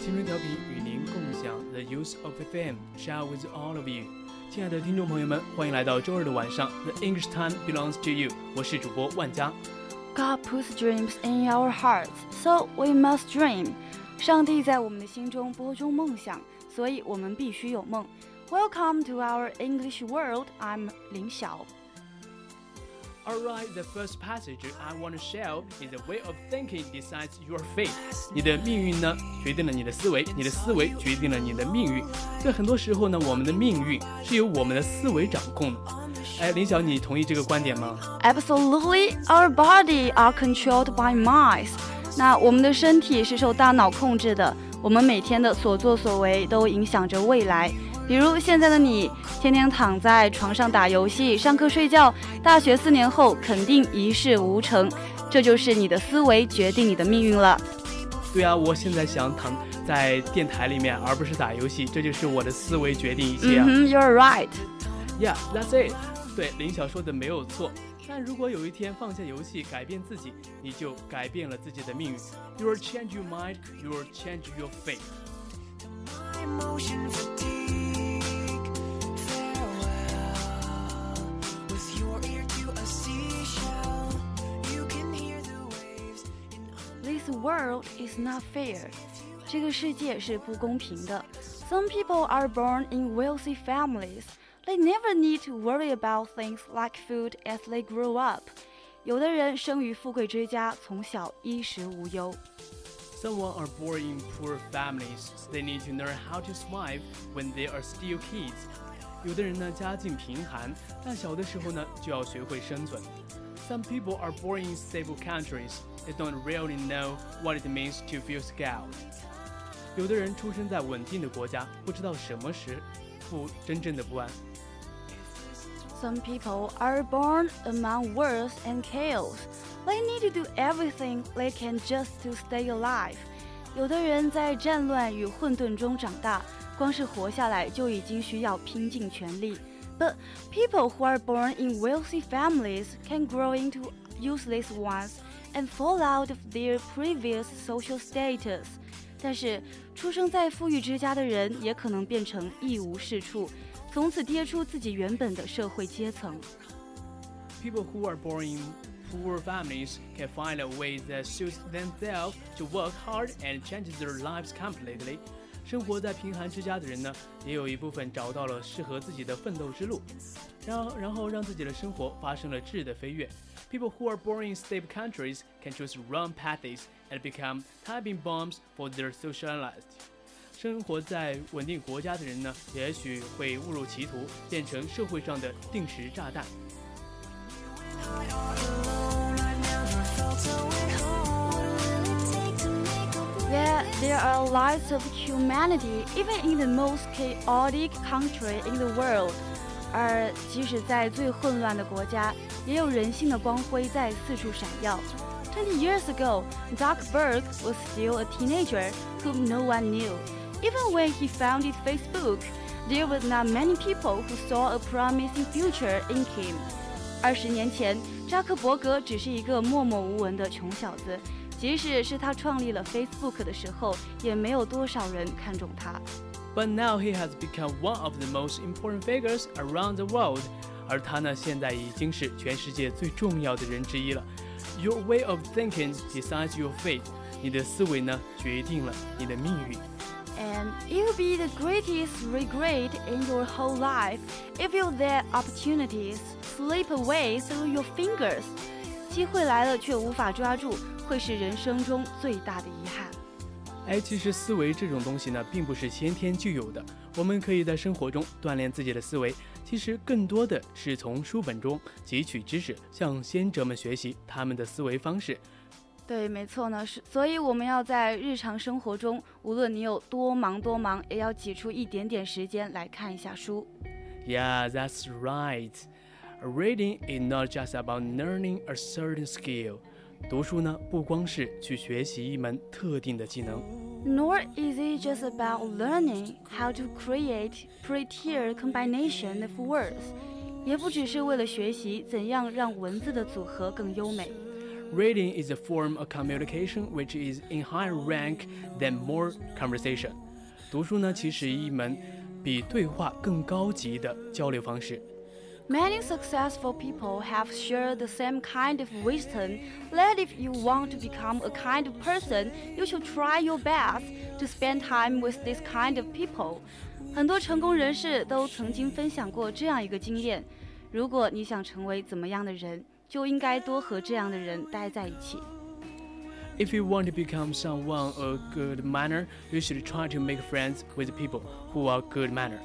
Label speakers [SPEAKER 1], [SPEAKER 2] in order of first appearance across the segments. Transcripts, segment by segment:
[SPEAKER 1] 青春调频与您共享 The Use of FM, share with all of you。亲爱的听众朋友们，欢迎来到周日的晚上，The English Time belongs to you。我是主播万佳。
[SPEAKER 2] God puts dreams in our hearts, so we must dream. 上帝在我们的心中播种梦想，所以我们必须有梦。Welcome to our English world. I'm 林晓。
[SPEAKER 1] Alright, the first passage I want to share is the way of thinking decides your fate。你的命运呢，决定了你的思维，你的思维决定了你的命运。在很多时候呢，我们的命运是由我们的思维掌控的。哎，林晓，你同意这个观点吗
[SPEAKER 2] ？Absolutely, our body are controlled by minds. 那我们的身体是受大脑控制的，我们每天的所作所为都影响着未来。比如现在的你，天天躺在床上打游戏、上课睡觉，大学四年后肯定一事无成。这就是你的思维决定你的命运了。
[SPEAKER 1] 对啊，我现在想躺在电台里面，而不是打游戏，这就是我的思维决定一切啊。
[SPEAKER 2] ，You're right.
[SPEAKER 1] Yeah, that's it. 对，林晓说的没有错。但如果有一天放下游戏，改变自己，你就改变了自己的命运。You will change your mind, you will change your fate.
[SPEAKER 2] world is not fair. 这个世界是不公平的。Some people are born in wealthy families. They never need to worry about things like food as they grow up. 有的人生于富贵之家，从小衣食无忧。
[SPEAKER 1] Someone are born in poor families. They need to learn how to survive when they are still kids. 有的人呢家境贫寒，但小的时候呢就要学会生存。 Some people are born in stable countries. They don't really know what it means to feel scared. 有的人出生在稳定的国家，不知道什么是不真正的不安。
[SPEAKER 2] Some people are born among wars and chaos. They need to do everything they can just to stay alive. 有的人在战乱与混沌中长大，光是活下来就已经需要拼尽全力。 But people who are born in wealthy families can grow into useless ones and fall out of their previous social status. 但是，出生在富裕之家的人也可能变成一无是处，从此跌出自己原本的社会阶层。
[SPEAKER 1] People who are born in poor families can find a way that suits themselves to work hard and change their lives completely. 生活在贫寒之家的人呢，也有一部分找到了适合自己的奋斗之路，然后然后让自己的生活发生了质的飞跃。People who are born in stable countries can choose wrong paths and become timing bombs for their socialized. 生活在稳定国家的人呢，也许会误入歧途，变成社会上的定时炸弹。
[SPEAKER 2] there are lots of humanity even in the most chaotic country in the world. 而即使在最混乱的国家，也有人性的光辉在四处闪耀。Twenty years ago, Zuckerberg was still a teenager whom no one knew. Even when he founded Facebook, there were not many people who saw a promising future in him. 二十年前，扎克伯格只是一个默默无闻的穷小子， 即使是他创立了 Facebook 的时候，也没有多少人看中他。
[SPEAKER 1] But now he has become one of the most important figures around the world，而他呢，现在已经是全世界最重要的人之一了。Your way of thinking decides your fate。你的思维呢，决定了你的命运。
[SPEAKER 2] And it will be the greatest regret in your whole life if you let opportunities slip away through your fingers. 机会来了却无法抓住， 会是人生中最大的遗憾。
[SPEAKER 1] 哎，其实思维这种东西呢，并不是先天具有的，我们可以在生活中锻炼自己的思维。其实更多的是从书本中汲取知识，向先哲们学习他们的思维方式。
[SPEAKER 2] 对，没错呢，是，所以我们要在日常生活中，无论你有多忙多忙，也要挤出一点点时间来看一下书。
[SPEAKER 1] Yeah, that's right. Reading is not just about learning a certain skill. 读书呢，不光是去学习一门特定的技能。
[SPEAKER 2] Nor is it just about learning how to create prettier combination of words，也不只是为了学习怎样让文字的组合更优美。
[SPEAKER 1] Reading is a form of communication which is in higher rank than more conversation. 读书呢，其实一门比对话更高级的交流方式。
[SPEAKER 2] Many successful people have shared the same kind of wisdom that if you want to become a kind of person, you should try your best to spend time with this kind of people. 很多成功人士都曾经分享过这样一个经验：如果你想成为怎么样的人，就应该多和这样的人待在一起。
[SPEAKER 1] If you want to become someone of good manner, you should try to make friends with people who are good manner.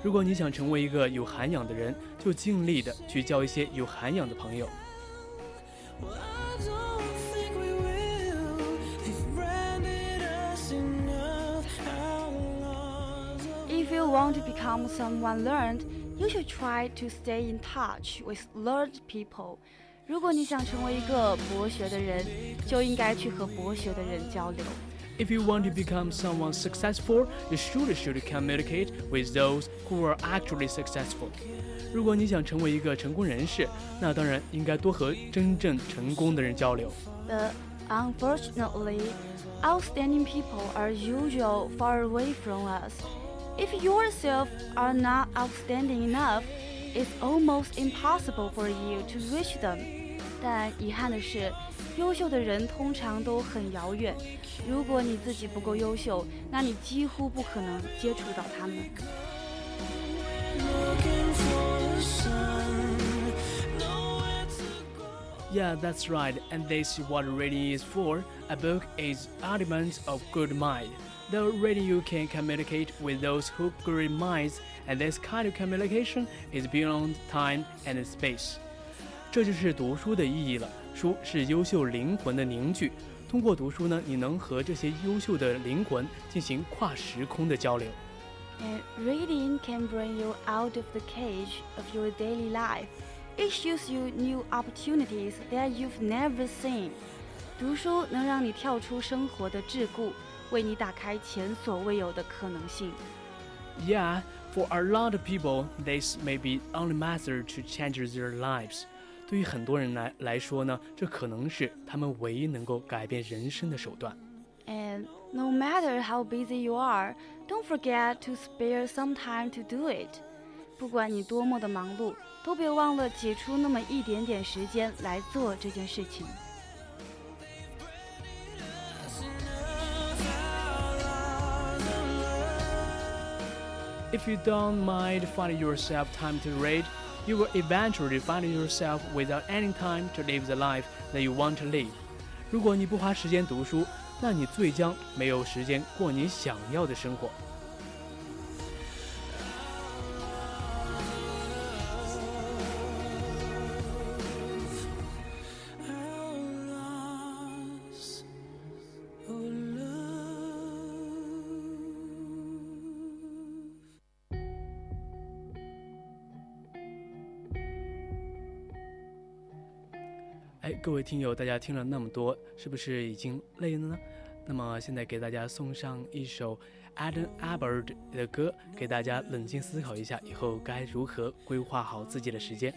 [SPEAKER 1] 如果你想成为一个有涵养的人，就尽力的去交一些有涵养的朋友。
[SPEAKER 2] If you want to become someone learned, you should try to stay in touch with learned people. 如果你想成为一个博学的人，就应该去和博学的人交流。
[SPEAKER 1] If you want to become someone successful, you should should communicate with those who are actually successful. 如果你想成为一个成功人士，那当然应该多和真正成功的人交流。
[SPEAKER 2] But unfortunately, outstanding people are usually far away from us. If yourself are not outstanding enough, it's almost impossible for you to reach them. 但遗憾的是，优秀的人通常都很遥远。如果你自己不够优秀，那你几乎不可能接触到他们。
[SPEAKER 3] looking for the sun. Nowhere to go.
[SPEAKER 1] Yeah, that's right, and this is what reading is for. A book is element of good mind. Though reading you can communicate with those who good minds, and this kind of communication is beyond time and space. 这就是读书的意义了。书是优秀灵魂的凝聚，通过读书呢，你能和这些优秀的灵魂进行跨时空的交流。
[SPEAKER 2] And reading can bring you out of the cage of your daily life. It shows you new opportunities that you've never seen. 读书能让你跳出生活的桎梏，为你打开前所未有的可能性。
[SPEAKER 1] Yeah, for a lot of people, this may be only method to change their lives. 对于很多人来来说呢，这可能是他们唯一能够改变人生的手段。
[SPEAKER 2] And no matter how busy you are, don't forget to spare some time to do it. 不管你多么的忙碌，都别忘了挤出那么一点点时间来做这件事情。
[SPEAKER 1] If you don't mind finding yourself time to read, You will eventually find yourself without any time to live the life that you want to live. 如果你不花时间读书，那你最将没有时间过你想要的生活。各位听友，大家听了那么多，是不是已经累了呢？那么现在给大家送上一首 Adam Albert 的歌，给大家冷静思考一下，以后该如何规划好自己的时间。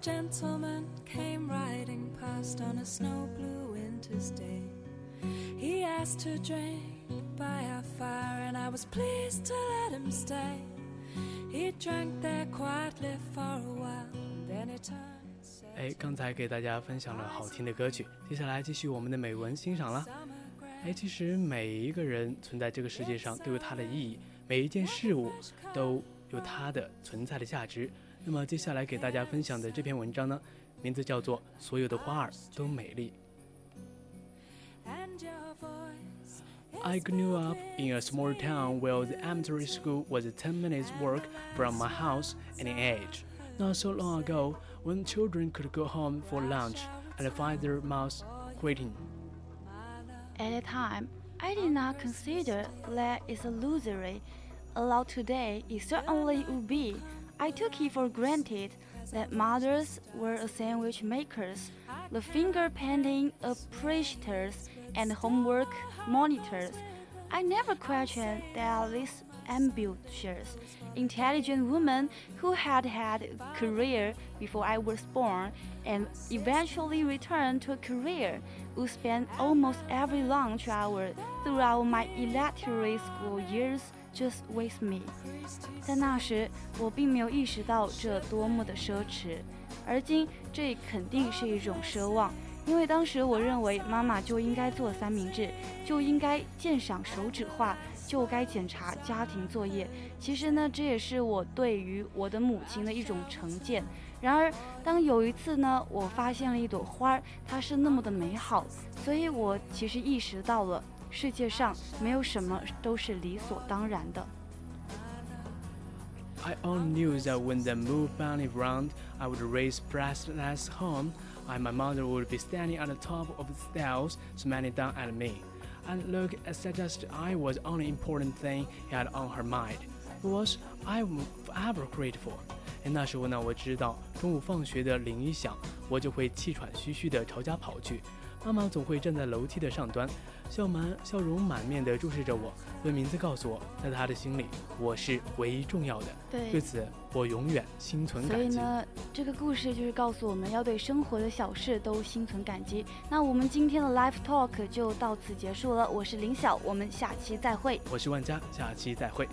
[SPEAKER 4] Gentleman came riding past on a snow blue winter's day. He asked to drink by our fire, and I was pleased to let him stay. He drank there quietly for a while, and then he turned and said,
[SPEAKER 1] 哎，刚才给大家分享了好听的歌曲，接下来继续我们的美文欣赏啦。
[SPEAKER 4] Summer grass
[SPEAKER 1] 哎，其实每一个人存在这个世界上都有它的意义，每一件事物都有它的存在的价值。那么接下来给大家分享的这篇文章呢，名字叫做《所有的花儿都美丽》。
[SPEAKER 4] and your voice.
[SPEAKER 1] I grew up in a small town where the elementary school was a 10 minutes walk from my house and in age. Not so long ago, when children could go home for lunch and find their mouths greeting.
[SPEAKER 2] At the time, I did not consider that it's illusory. Allowed today, it certainly would be. I took it for granted that mothers were sandwich makers, the finger painting appreciators, and homework monitors. I never questioned that these ambitious, intelligent women who had had a career before I was born and eventually returned to a career would spend almost every lunch hour throughout my elementary school years just with me. 在那时，我并没有意识到这多么的奢侈，而今这肯定是一种奢望。因为当时我认为妈妈就应该做三明治，就应该鉴赏手指画，就该检查家庭作业。其实呢，这也是我对于我的母亲的一种成见。然而，当有一次呢，我发现了一朵花儿，它是那么的美好，所以我其实意识到了世界上没有什么都是理所当然的。
[SPEAKER 1] I only knew that when the moon finally round, I would raise breathless home, and my mother would be standing at the top of the stairs, smiling down at me, and look as suggested I was the only important thing he had on her mind. Was I am forever grateful. 哎，那时候呢，我知道中午放学的铃一响，我就会气喘吁吁地朝家跑去。妈妈总会站在楼梯的上端，笑满笑容满面地注视着我，用名字告诉我，在她的心里，我是唯一重要的。对
[SPEAKER 2] 对。
[SPEAKER 1] 此，我永远心存感激所以。
[SPEAKER 2] 呢，这个故事就是告诉我们要对生活的小事都心存感激。那我们今天的 live talk 就到此结束了，我是林晓，我们下期再会。
[SPEAKER 1] 我是万佳，下期再会。